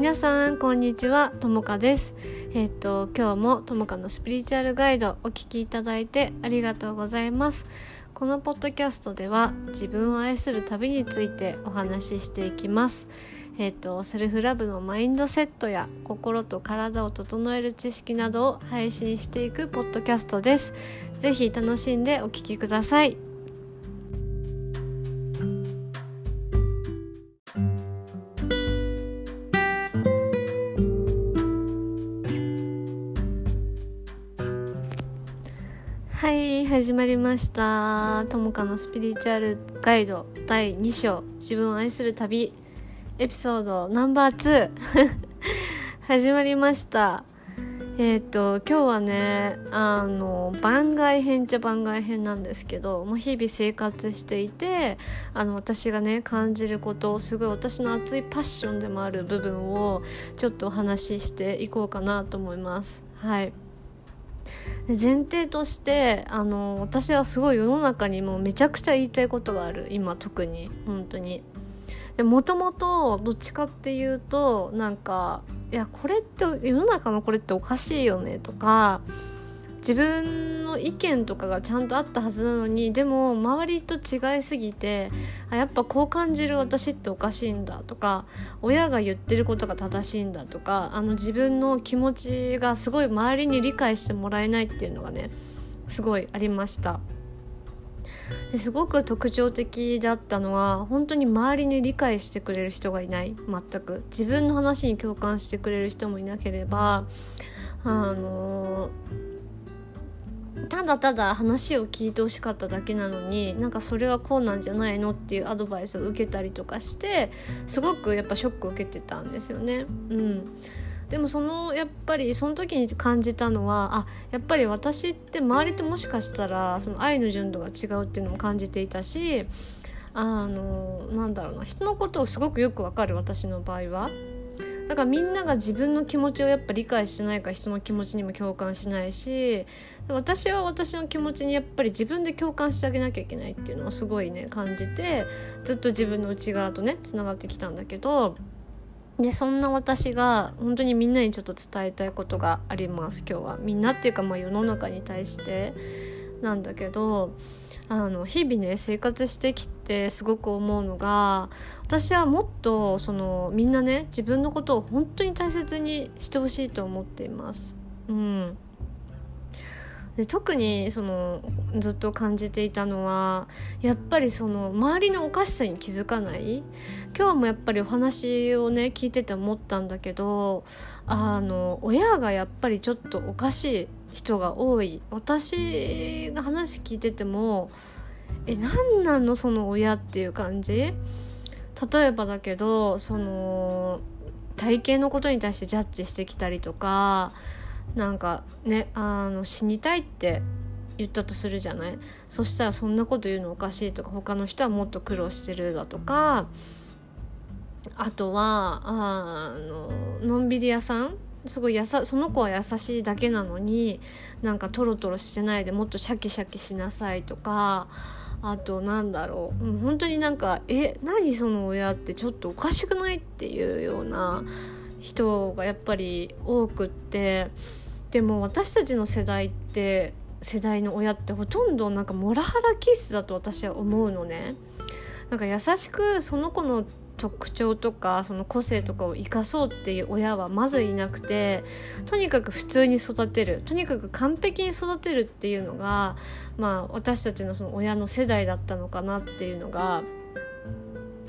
皆さんこんにちは。ともかです。えっ、と今日もともかのスピリチュアルガイドお聞きいただいてありがとうございます。このポッドキャストでは自分を愛する旅についてお話ししていきます。えっ、とセルフラブのマインドセットや心と体を整える知識などを配信していくポッドキャストです。ぜひ楽しんでお聞きください。始まりました。ともかのスピリチュアルガイド第2章。自分を愛する旅。エピソードナンバー2 始まりました。えっ、と今日はねあの番外編っちゃ番外編なんですけどもう日々生活していてあの私がね感じることすごい私の熱いパッションでもある部分をちょっとお話ししていこうかなと思います。はい。前提としてあの私はすごい世の中にもめちゃくちゃ言いたいことがある。今特に。本当に。もともとどっちかっていうとなんかいやこれって世の中のこれっておかしいよねとか自分の意見とかがちゃんとあったはずなのにでも周りと違いすぎてあやっぱこう感じる私っておかしいんだとか親が言ってることが正しいんだとかあの自分の気持ちがすごい周りに理解してもらえないっていうのがねすごいありました。ですごく特徴的だったのは本当に周りに理解してくれる人がいない全く自分の話に共感してくれる人もいなければあのただただ話を聞いてほしかっただけなのになんかそれはこうなんじゃないのっていうアドバイスを受けたりとかしてすごくやっぱショックを受けてたんですよね。うんでもそのやっぱりその時に感じたのはあやっぱり私って周りともしかしたらその愛の純度が違うっていうのも感じていたしあのなんだろうな人のことをすごくよくわかる私の場合は。だからみんなが自分の気持ちをやっぱ理解してないから人の気持ちにも共感しないし私は私の気持ちにやっぱり自分で共感してあげなきゃいけないっていうのをすごいね感じてずっと自分の内側とねつながってきたんだけどでそんな私が本当にみんなにちょっと伝えたいことがあります。今日はみんなっていうかまあ世の中に対してなんだけどあの日々ね生活してきてってすごく思うのが私はもっとそのみんなね自分のことを本当に大切にしてほしいと思っています。うん。で特にそのずっと感じていたのはやっぱりその周りのおかしさに気づかない。今日もやっぱりお話をね聞いてて思ったんだけどあの親がやっぱりちょっとおかしい人が多い。私が話聞いててもえ何なのその親っていう感じ？例えばだけどその体型のことに対してジャッジしてきたりとかなんかねあの死にたいって言ったとするじゃない？そしたらそんなこと言うのおかしいとか他の人はもっと苦労してるだとかあとはあののんびり屋さんすごいやさその子は優しいだけなのになんかトロトロしてないでもっとシャキシャキしなさいとかあとなんだろう、うん、本当になんか「え何その親ってちょっとおかしくない?」っていうような人がやっぱり多くってでも私たちの世代って世代の親ってほとんどなんかモラハラ気質だと私は思うのね。なんか優しくその子の特徴とかその個性とかを生かそうっていう親はまずいなくてとにかく普通に育てる。とにかく完璧に育てるっていうのが、まあ、私たちのその親の世代だったのかなっていうのが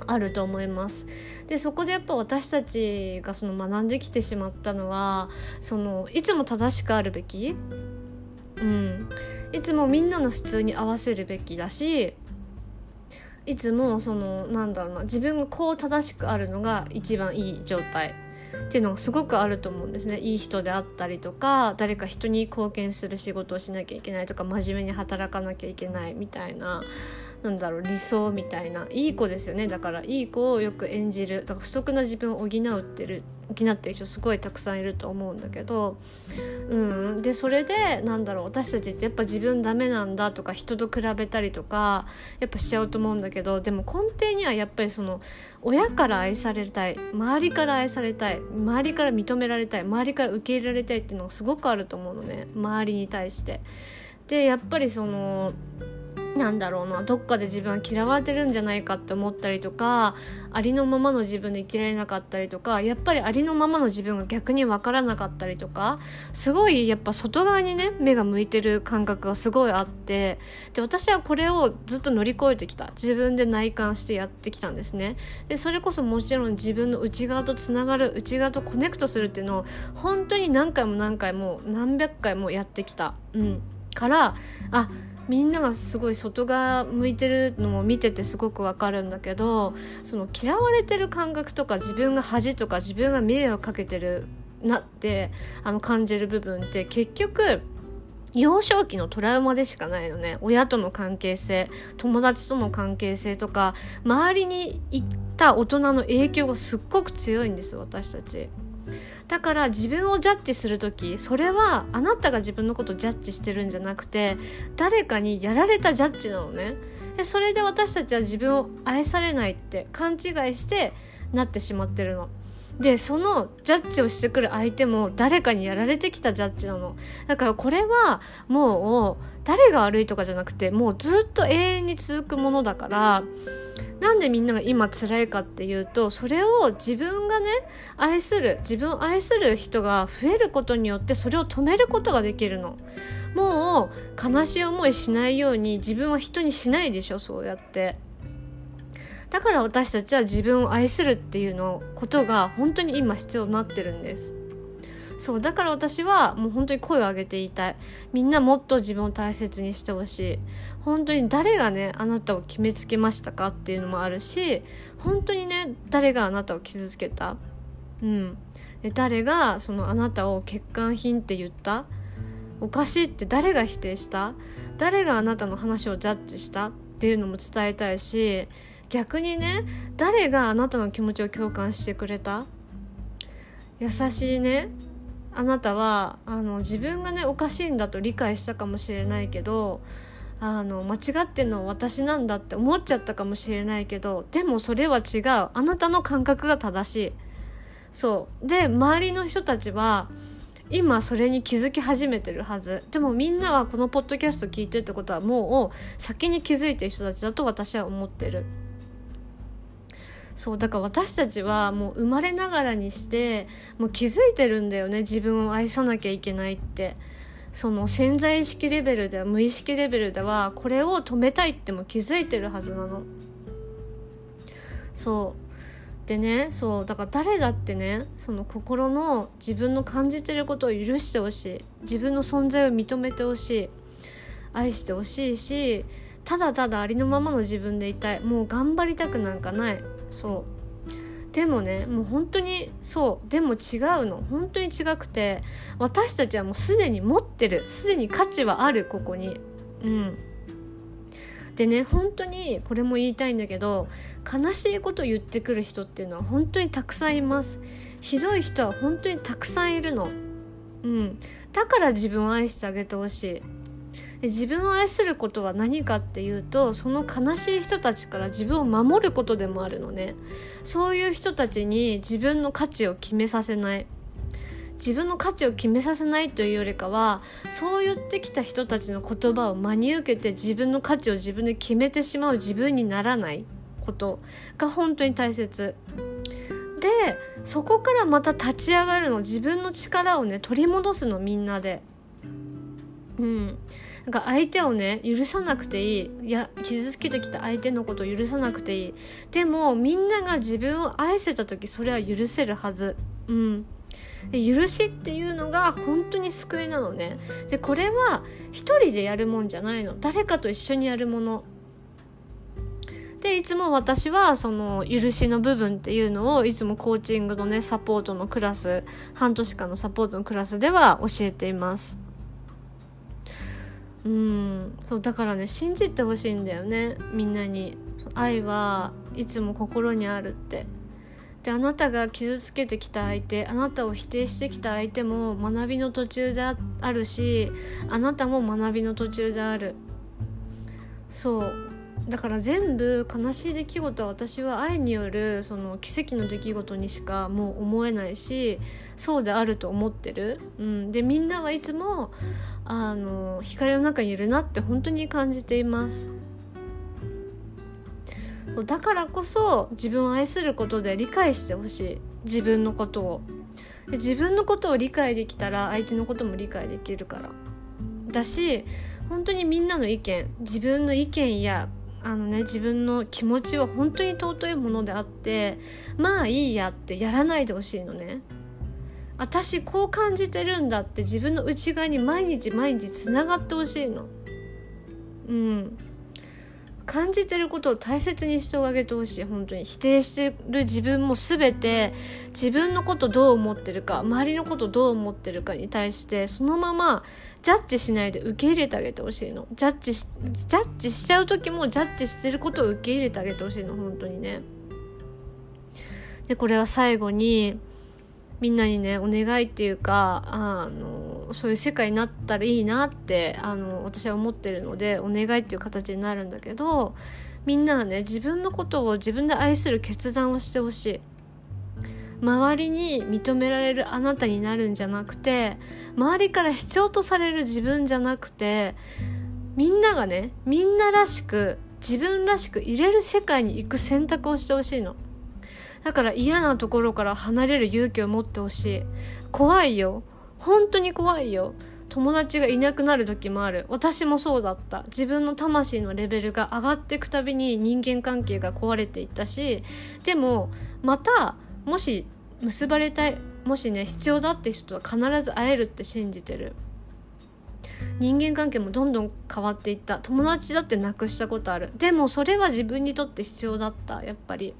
あると思います。でそこでやっぱ私たちがその学んできてしまったのはそのいつも正しくあるべき、うん、いつもみんなの普通に合わせるべきだしいつもそのなんだろうな自分がこう正しくあるのが一番いい状態っていうのがすごくあると思うんですね。いい人であったりとか誰か人に貢献する仕事をしなきゃいけないとか真面目に働かなきゃいけないみたいななんだろう理想みたいないい子ですよねだからいい子をよく演じるだから不足な自分を補ってる補ってる人すごいたくさんいると思うんだけど、うん、でそれでなんだろう私たちってやっぱ自分ダメなんだとか人と比べたりとかやっぱしちゃうと思うんだけどでも根底にはやっぱりその親から愛されたい周りから愛されたい周りから認められたい周りから受け入れられたいっていうのがすごくあると思うのね周りに対して。でやっぱりそのなんだろうなどっかで自分は嫌われてるんじゃないかって思ったりとかありのままの自分で生きられなかったりとかやっぱりありのままの自分が逆に分からなかったりとかすごいやっぱ外側にね目が向いてる感覚がすごいあってで私はこれをずっと乗り越えてきた。自分で内観してやってきたんですね。でそれこそもちろん自分の内側とつながる内側とコネクトするっていうのを本当に何回も何回も何百回もやってきた。うん。からあみんながすごい外側向いてるのを見ててすごくわかるんだけどその嫌われてる感覚とか自分が恥とか自分が迷惑かけてるなってあの感じる部分って結局幼少期のトラウマでしかないのね親との関係性友達との関係性とか周りに行った大人の影響がすっごく強いんです私たち。だから自分をジャッジする時それはあなたが自分のことジャッジしてるんじゃなくて誰かにやられたジャッジなのね。でそれで私たちは自分を愛されないって勘違いしてなってしまってるの。でそのジャッジをしてくる相手も誰かにやられてきたジャッジなの。だからこれはもう誰が悪いとかじゃなくてもうずっと永遠に続くものだからなんでみんなが今辛いかっていうとそれを自分がね愛する自分を愛する人が増えることによってそれを止めることができるの。もう悲しい思いしないように自分は人にしないでしょそうやって。だから私たちは自分を愛するっていうのことが本当に今必要になってるんです。そうだから私はもう本当に声を上げて言いたい。みんなもっと自分を大切にしてほしい。本当に誰がねあなたを決めつけましたかっていうのもあるし本当にね誰があなたを傷つけた。うん。で誰がそのあなたを欠陥品って言った？おかしいって誰が否定した？誰があなたの話をジャッジした？っていうのも伝えたいし逆にね誰があなたの気持ちを共感してくれた？優しいね。あなたはあの自分がねおかしいんだと理解したかもしれないけどあの間違ってんのは私なんだって思っちゃったかもしれないけどでもそれは違う。あなたの感覚が正しい。そう。で周りの人たちは今それに気づき始めてるはず。でもみんなはこのポッドキャスト聞いてるってことはもう先に気づいてる人たちだと私は思ってる。そうだから私たちはもう生まれながらにしてもう気づいてるんだよね自分を愛さなきゃいけないって。その潜在意識レベルでは無意識レベルではこれを止めたいっても気づいてるはずなの。そう。でねそう。だから誰だってねその心の自分の感じてることを許してほしい。自分の存在を認めてほしい。愛してほしいしただただありのままの自分でいたい。もう頑張りたくなんかない。そう。でもねもう本当にそう。でも違うの。本当に違くて私たちはもうすでに持ってる。すでに価値はあるここに。うん。でね本当にこれも言いたいんだけど悲しいこと言ってくる人っていうのは本当にたくさんいます。ひどい人は本当にたくさんいるの。うん。だから自分を愛してあげてほしい。自分を愛することは何かっていうとその悲しい人たちから自分を守ることでもあるのね。そういう人たちに自分の価値を決めさせない。自分の価値を決めさせないというよりかはそう言ってきた人たちの言葉を真に受けて自分の価値を自分で決めてしまう自分にならないことが本当に大切。でそこからまた立ち上がるの自分の力をね取り戻すのみんなで。うん。なんか相手をね許さなくていい。いや傷つけてきた相手のことを許さなくていい。でもみんなが自分を愛せた時それは許せるはず。うん。で許しっていうのが本当に救いなのね。でこれは一人でやるもんじゃないの。誰かと一緒にやるもの。でいつも私はその許しの部分っていうのをいつもコーチングのねサポートのクラス半年間のサポートのクラスでは教えています。うんそうだからね信じてほしいんだよねみんなに。愛はいつも心にあるって。であなたが傷つけてきた相手あなたを否定してきた相手も学びの途中であるしあなたも学びの途中である。そう。だから全部悲しい出来事は私は愛によるその奇跡の出来事にしかもう思えないしそうであると思ってる、うん、でみんなはいつもあの光の中にいるなって本当に感じています。だからこそ自分を愛することで理解してほしい。自分のことを。で自分のことを理解できたら相手のことも理解できるから。だし本当にみんなの意見自分の意見やあのね自分の気持ちは本当に尊いものであってまあいいやってやらないでほしいのね。私こう感じてるんだって自分の内側に毎日毎日つながってほしいの。うん。感じてることを大切にしてあげてほしい。本当に否定してる自分も全て自分のことどう思ってるか周りのことどう思ってるかに対してそのままジャッジしないで受け入れてあげてほしいの。ジャッジジャッジしちゃう時もジャッジしてることを受け入れてあげてほしいの。本当にね。でこれは最後にみんなにねお願いっていうかあのそういう世界になったらいいなってあの私は思ってるのでお願いっていう形になるんだけどみんなはね自分のことを自分で愛する決断をしてほしい周りに認められるあなたになるんじゃなくて周りから必要とされる自分じゃなくてみんながねみんならしく自分らしく入れる世界に行く選択をしてほしいの。だから嫌なところから離れる勇気を持ってほしい。怖いよ。本当に怖いよ。友達がいなくなる時もある。私もそうだった。自分の魂のレベルが上がっていくたびに人間関係が壊れていったし。でもまたもし結ばれたいもしね必要だって人は必ず会えるって信じてる。人間関係もどんどん変わっていった。友達だってなくしたことある。でもそれは自分にとって必要だった。やっぱり。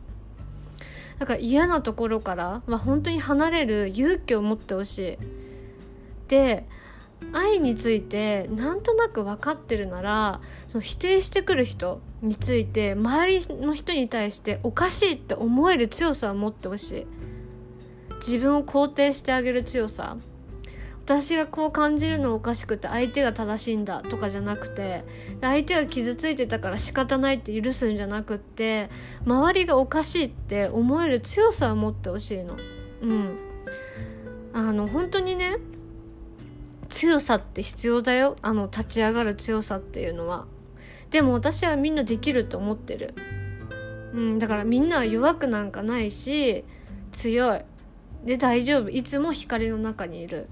だから嫌なところからは本当に離れる勇気を持ってほしい。で愛についてなんとなく分かってるならその否定してくる人について周りの人に対しておかしいって思える強さを持ってほしい自分を肯定してあげる強さ私がこう感じるのおかしくて相手が正しいんだとかじゃなくて相手が傷ついてたから仕方ないって許すんじゃなくって周りがおかしいって思える強さを持ってほしいの。うん。あの本当にね強さって必要だよ。あの立ち上がる強さっていうのは。でも私はみんなできると思ってる。うん。だからみんなは弱くなんかないし強い。で大丈夫。いつも光の中にいる。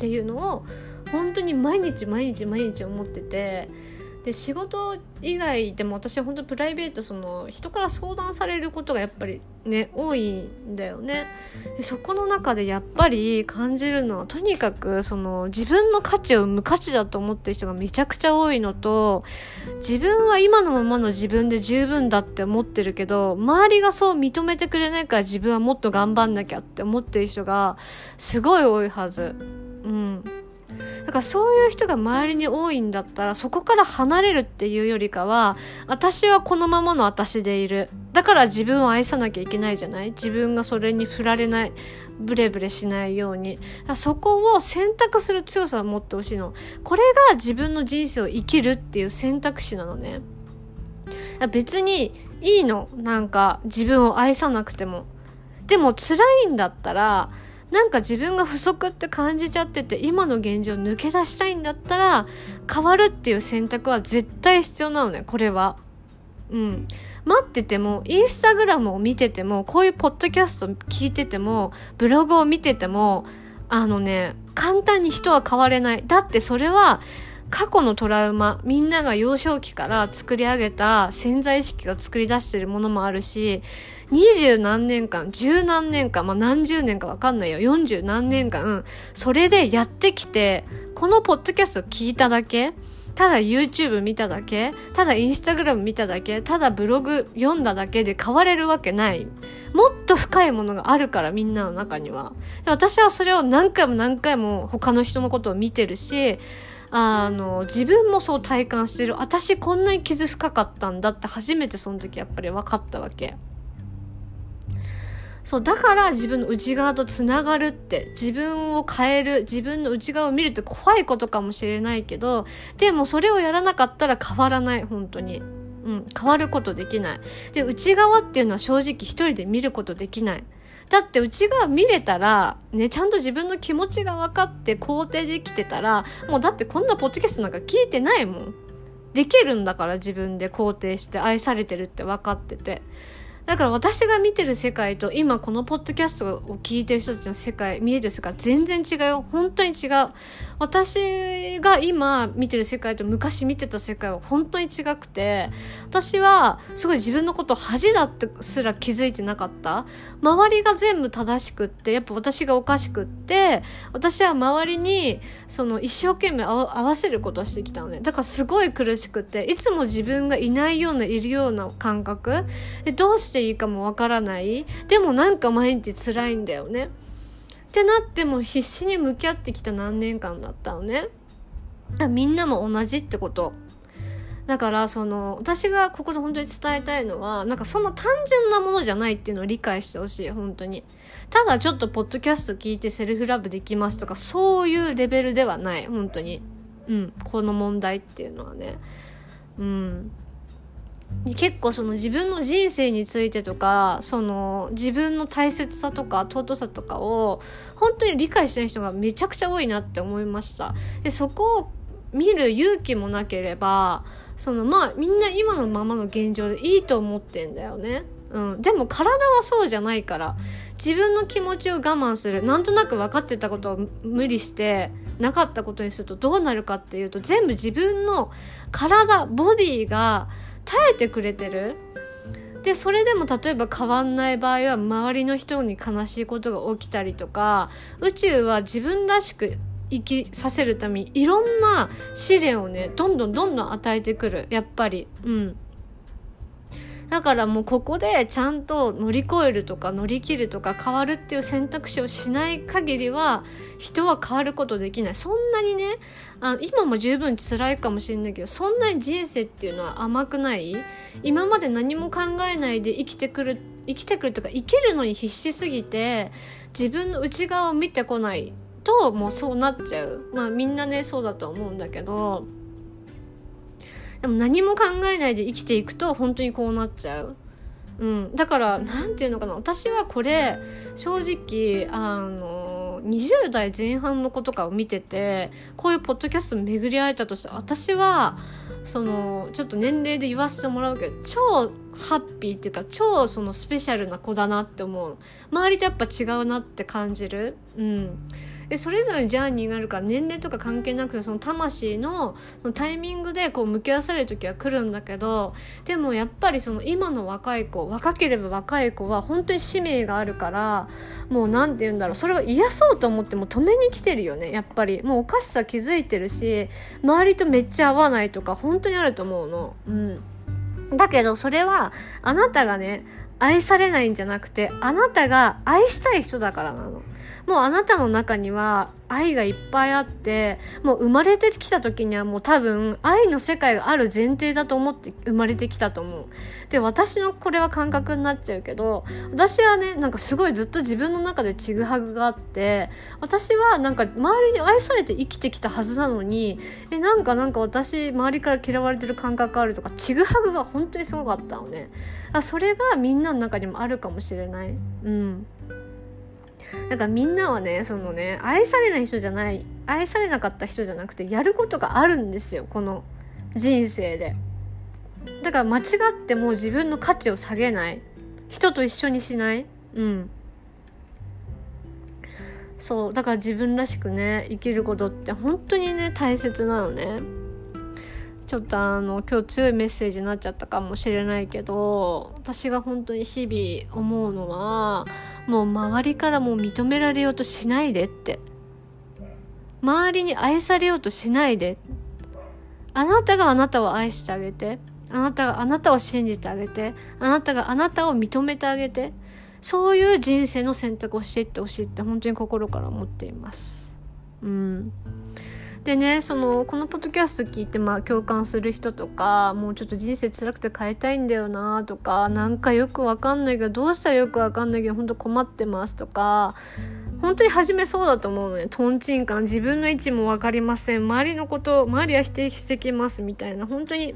っていうのを本当に毎日毎日毎日思っててで仕事以外でも私は本当プライベートその人から相談されることがやっぱりね多いんだよねでそこの中でやっぱり感じるのはとにかくその自分の価値を無価値だと思ってる人がめちゃくちゃ多いのと自分は今のままの自分で十分だって思ってるけど周りがそう認めてくれないから自分はもっと頑張んなきゃって思ってる人がすごい多いはず。うん。だからそういう人が周りに多いんだったらそこから離れるっていうよりかは私はこのままの私でいる。だから自分を愛さなきゃいけないじゃない。自分がそれに振られないブレブレしないように。そこを選択する強さを持ってほしいの。これが自分の人生を生きるっていう選択肢なのね。別にいいの。なんか自分を愛さなくても。でも辛いんだったらなんか自分が不足って感じちゃってて今の現状抜け出したいんだったら変わるっていう選択は絶対必要なのねこれは。うん、待っててもインスタグラムを見ててもこういうポッドキャスト聞いててもブログを見ててもあのね簡単に人は変われないだってそれは過去のトラウマみんなが幼少期から作り上げた潜在意識が作り出してるものもあるし二十何年間十何年間、まあ、何十年かわかんないよ。四十何年間それでやってきてこのポッドキャスト聞いただけただ YouTube 見ただけただ Instagram 見ただけただブログ読んだだけで変われるわけない。もっと深いものがあるからみんなの中には。私はそれを何回も何回も他の人のことを見てるしあの自分もそう体感してる。私こんなに傷深かったんだって初めてその時やっぱり分かったわけ。そうだから自分の内側とつながるって自分を変える自分の内側を見るって怖いことかもしれないけどでもそれをやらなかったら変わらない本当に。うん、変わることできない。で、内側っていうのは正直一人で見ることできない。だって内側見れたら、ね、ちゃんと自分の気持ちが分かって肯定できてたら、もうだってこんなポッドキャストなんか聞いてないもん。できるんだから自分で肯定して愛されてるって分かってて。だから私が見てる世界と今このポッドキャストを聞いてる人たちの世界見えてる世界全然違う。よ本当に違う。私が今見てる世界と昔見てた世界は本当に違くて私はすごい自分のこと恥だってすら気づいてなかった。周りが全部正しくってやっぱ私がおかしくって私は周りにその一生懸命合わせることをしてきたのね。だからすごい苦しくていつも自分がいないようないるような感覚。でどうししていいかもわからない。でもなんか毎日辛いんだよね。ってなっても必死に向き合ってきた何年間だったのね。みんなも同じってこと。だからその私がここで本当に伝えたいのはなんかそんな単純なものじゃないっていうのを理解してほしい本当に。ただちょっとポッドキャスト聞いてセルフラブできますとかそういうレベルではない本当に。うんこの問題っていうのはね。うん。結構その自分の人生についてとかその自分の大切さとか尊さとかを本当に理解してない人がめちゃくちゃ多いなって思いました。でそこを見る勇気もなければそのまあみんな今のままの現状でいいと思ってんだよね。うん、でも体はそうじゃないから自分の気持ちを我慢するなんとなく分かってたことを無理してなかったことにするとどうなるかっていうと全部自分の体ボディーが耐えてくれてる？でそれでも例えば変わんない場合は周りの人に悲しいことが起きたりとか宇宙は自分らしく生きさせるためにいろんな試練をねどんどんどんどん与えてくる。やっぱり。うん。だからもうここでちゃんと乗り越えるとか乗り切るとか変わるっていう選択肢をしない限りは人は変わることできない。そんなにねあ今も十分辛いかもしれないけどそんなに人生っていうのは甘くない？今まで何も考えないで生きてくる生きてくるとか生きるのに必死すぎて自分の内側を見てこないともうそうなっちゃう。まあみんなねそうだと思うんだけどでも何も考えないで生きていくと本当にこうなっちゃう。うん、だから何て言うのかな私はこれ正直あの20代前半の子とかを見ててこういうポッドキャスト巡り会えたとして私はそのちょっと年齢で言わせてもらうけど超ハッピーっていうか超そのスペシャルな子だなって思う。周りとやっぱ違うなって感じる。うん。でそれぞれジャーニーがあるから年齢とか関係なくてその魂のそのタイミングでこう向き合わされる時は来るんだけどでもやっぱりその今の若い子若ければ若い子は本当に使命があるからもう何て言うんだろう。それを癒そうと思っても止めに来てるよね。やっぱり。もうおかしさ気づいてるし周りとめっちゃ合わないとか本当にあると思うの。うん。だけどそれはあなたがね愛されないんじゃなくてあなたが愛したい人だからなの。もうあなたの中には愛がいっぱいあってもう生まれてきた時にはもう多分愛の世界がある前提だと思って生まれてきたと思う。で私のこれは感覚になっちゃうけど私はねなんかすごいずっと自分の中でちぐはぐがあって私はなんか周りに愛されて生きてきたはずなのにえなんかなんか私周りから嫌われてる感覚あるとかちぐはぐが本当にすごかったのね。あそれがみんなの中にもあるかもしれない。うん。なんかみんなはねそのね愛されない人じゃない愛されなかった人じゃなくてやることがあるんですよこの人生で。だから間違っても自分の価値を下げない。人と一緒にしない。うん。そうだから自分らしくね生きることって本当にね大切なのね。ちょっとあの今日強いメッセージになっちゃったかもしれないけど私が本当に日々思うのはもう周りからも認められようとしないでって。周りに愛されようとしないで。あなたがあなたを愛してあげて。あなたがあなたを信じてあげて。あなたがあなたを認めてあげて。そういう人生の選択をしていってほしいって本当に心から思っています。うん。でねそのこのポッドキャスト聞いてまあ共感する人とかもうちょっと人生辛くて変えたいんだよなとかなんかよくわかんないけどどうしたらよくわかんないけど本当困ってますとか本当に初めそうだと思うのね。とんちんかん自分の位置も分かりません。周りのこと周りは否定してきますみたいな。本当に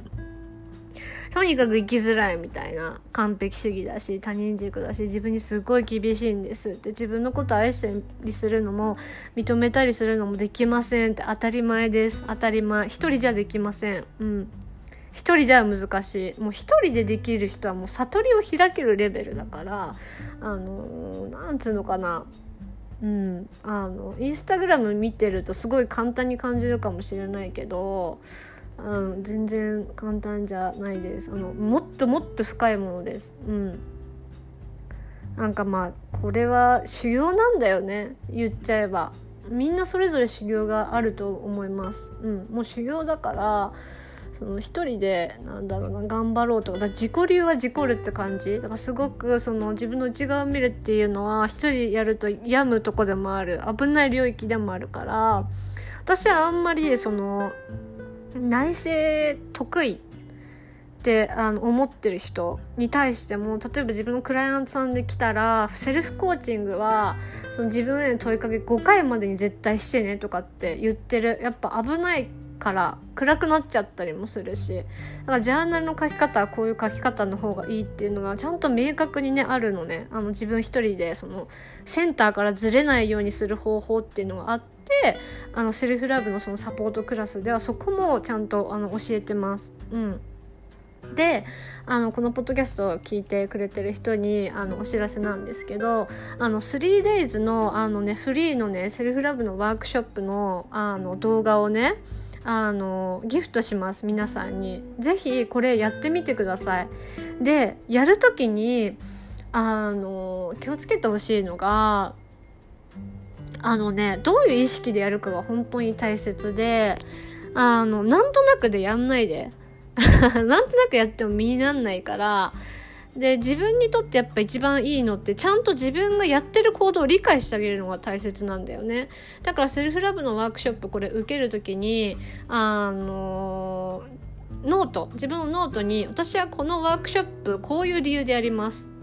とにかく生きづらいみたいな完璧主義だし他人軸だし自分にすごい厳しいんですって自分のこと愛したりするのも認めたりするのもできませんって当たり前です。当たり前。一人じゃできません。うん。一人では難しい。もう一人でできる人はもう悟りを開けるレベルだからあのなんつうのかな。うん。あのインスタグラム見てるとすごい簡単に感じるかもしれないけどうん、全然簡単じゃないです。あのもっともっと深いものです。うん。なんかまあこれは修行なんだよね。言っちゃえば。みんなそれぞれ修行があると思います。うん。もう修行だからその一人でなんだろうな頑張ろうとか。だ自己流は事故るって感じ。だからすごくその自分の内側を見るっていうのは一人やると病むとこでもある。危ない領域でもあるから。私はあんまりその内政得意ってあの思ってる人に対しても例えば自分のクライアントさんで来たらセルフコーチングはその自分への問いかけ5回までに絶対してねとかって言ってるやっぱ危ないから暗くなっちゃったりもするしだからジャーナルの書き方はこういう書き方の方がいいっていうのがちゃんと明確にねあるのね。あの自分一人でそのセンターからずれないようにする方法っていうのがあってあのセルフラブのそのサポートクラスではそこもちゃんとあの教えてます。うん。であのこのポッドキャストを聞いてくれてる人にあのお知らせなんですけどあの 3days のあの、ね、フリーのねセルフラブのワークショップのあの動画をねあのギフトします皆さんに。是非これやってみてください。でやる時にあの気をつけてほしいのがあのねどういう意識でやるかが本当に大切であのなんとなくでやんないで。なんとなくやっても身になんないからで自分にとってやっぱ一番いいのってちゃんと自分がやってる行動を理解してあげるのが大切なんだよね。だからセルフラブのワークショップこれ受ける時にあのノート自分のノートに私はこのワークショップこういう理由でやります。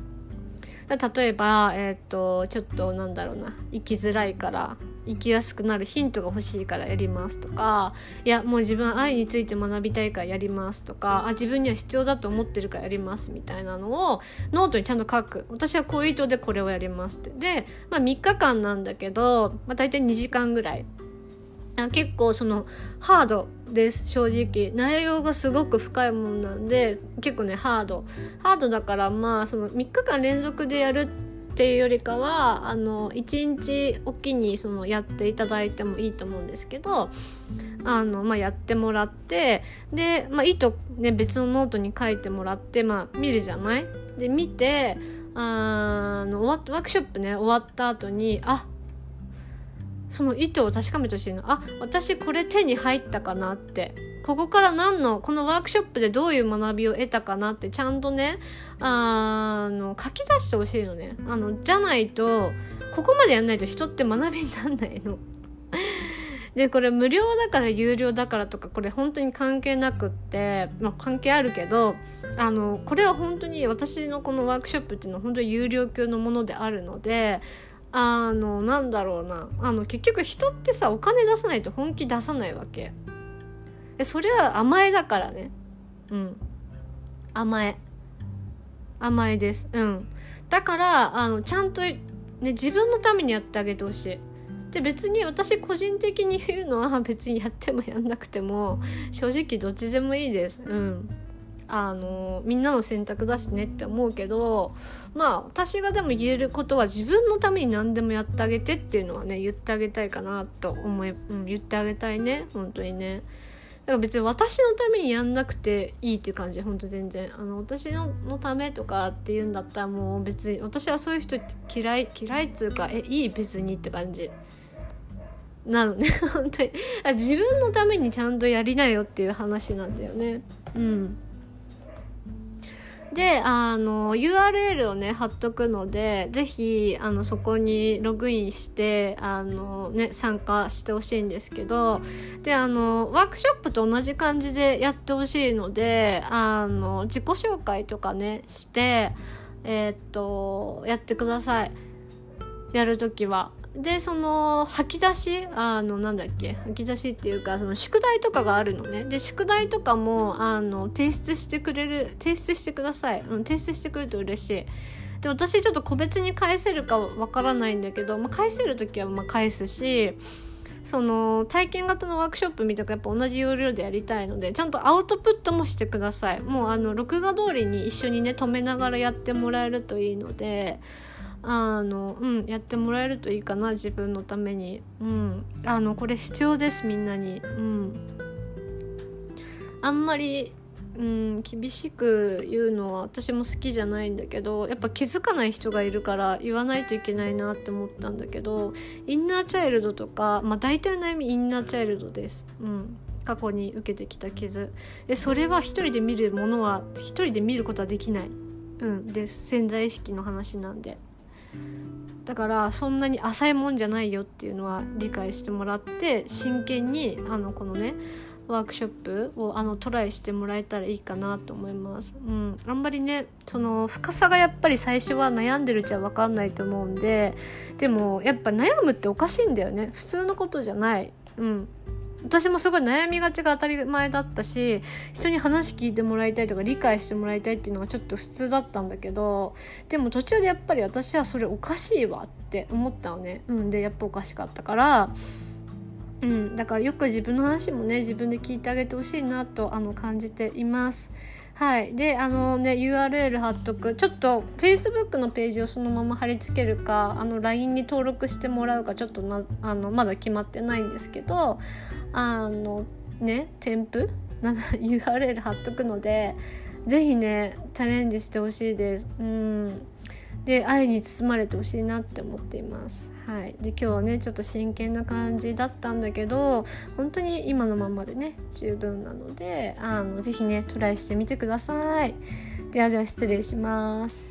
例えば、えっ、ー、とちょっとなんだろうな。生きづらいから生きやすくなるヒントが欲しいからやりますとかいやもう自分は愛について学びたいからやりますとかあ自分には必要だと思ってるからやりますみたいなのをノートにちゃんと書く。私はこういう意図でこれをやりますって。で、まあ、3日間なんだけど、まあ、大体2時間ぐらい。結構そのハードです正直。内容がすごく深いものなんで結構ねハード。ハードだからまあその3日間連続でやるっていうよりかはあの1日おきにそのやっていただいてもいいと思うんですけどあの、まあ、やってもらってで、まあ、意図、ね、別のノートに書いてもらって、まあ、見るじゃない？で見てあのワークショップね終わった後にあその意図を確かめてほしいのあ私これ手に入ったかなって。ここから何のこのワークショップでどういう学びを得たかなってちゃんとねあの書き出してほしいのね。あのじゃないとここまでやんないと人って学びになんないの。でこれ無料だから有料だからとかこれ本当に関係なくって、まあ、関係あるけどあのこれは本当に私のこのワークショップっていうのは本当に有料級のものであるのであのなんだろうな。あの結局人ってさお金出さないと本気出さないわけ。でそれは甘えだからね。うん。甘え。甘えです。うん。だからあのちゃんと、ね、自分のためにやってあげてほしい。で別に私個人的に言うのは別にやってもやんなくても正直どっちでもいいです。うん。あのみんなの選択だしねって思うけどまあ私がでも言えることは自分のために何でもやってあげてっていうのはね言ってあげたいかなと思い、うん、言ってあげたいね本当にね。だから別に私のためにやんなくていいっていう感じ本当全然。あの私ののためとかっていうんだったらもう別に私はそういう人嫌い嫌いっつうかえいい別にって感じ。なのね。本当に。自分のためにちゃんとやりなよっていう話なんだよね。うん。であの URL をね貼っとくので是非あのそこにログインしてあの、ね、参加してほしいんですけどであのワークショップと同じ感じでやってほしいのであの自己紹介とかねしてえー、っとやってくださいやるときは。でその吐き出しあのなんだっけ吐き出しっていうかその宿題とかがあるのね。で宿題とかもあの提出してくれる提出してください、うん、提出してくれると嬉しい。で私ちょっと個別に返せるかわからないんだけど、まあ、返せる時はま返すしその体験型のワークショップみたいなやっぱ同じ要領でやりたいのでちゃんとアウトプットもしてください。もうあの録画通りに一緒にね止めながらやってもらえるといいのであのうんやってもらえるといいかな自分のために。うん。あのこれ必要ですみんなに。うん。あんまりうん厳しく言うのは私も好きじゃないんだけどやっぱ気づかない人がいるから言わないといけないなって思ったんだけどインナーチャイルドとかまあ大体の悩みインナーチャイルドです。うん。過去に受けてきた傷。でそれは一人で見るものは一人で見ることはできない。うん。です。潜在意識の話なんで。だからそんなに浅いもんじゃないよっていうのは理解してもらって真剣にあのこのねワークショップをあのトライしてもらえたらいいかなと思います。うん、あんまりねその深さがやっぱり最初は悩んでるうちは分かんないと思うんででもやっぱ悩むっておかしいんだよね普通のことじゃない。うん私もすごい悩みがちが当たり前だったし人に話聞いてもらいたいとか理解してもらいたいっていうのがちょっと普通だったんだけどでも途中でやっぱり私はそれおかしいわって思ったのね。うん、でやっぱおかしかったからうん、だからよく自分の話もね自分で聞いてあげてほしいなとあの感じています。はいであのね URL 貼っとくちょっと Facebook のページをそのまま貼り付けるかあの LINE に登録してもらうかちょっとなあのまだ決まってないんですけどあのね添付？URL 貼っとくので是非ねチャレンジしてほしいです。うんで愛に包まれてほしいなって思っています。はい、で今日はねちょっと真剣な感じだったんだけど本当に今のままでね十分なのであの是非ねトライしてみてください。ではじゃあ失礼します。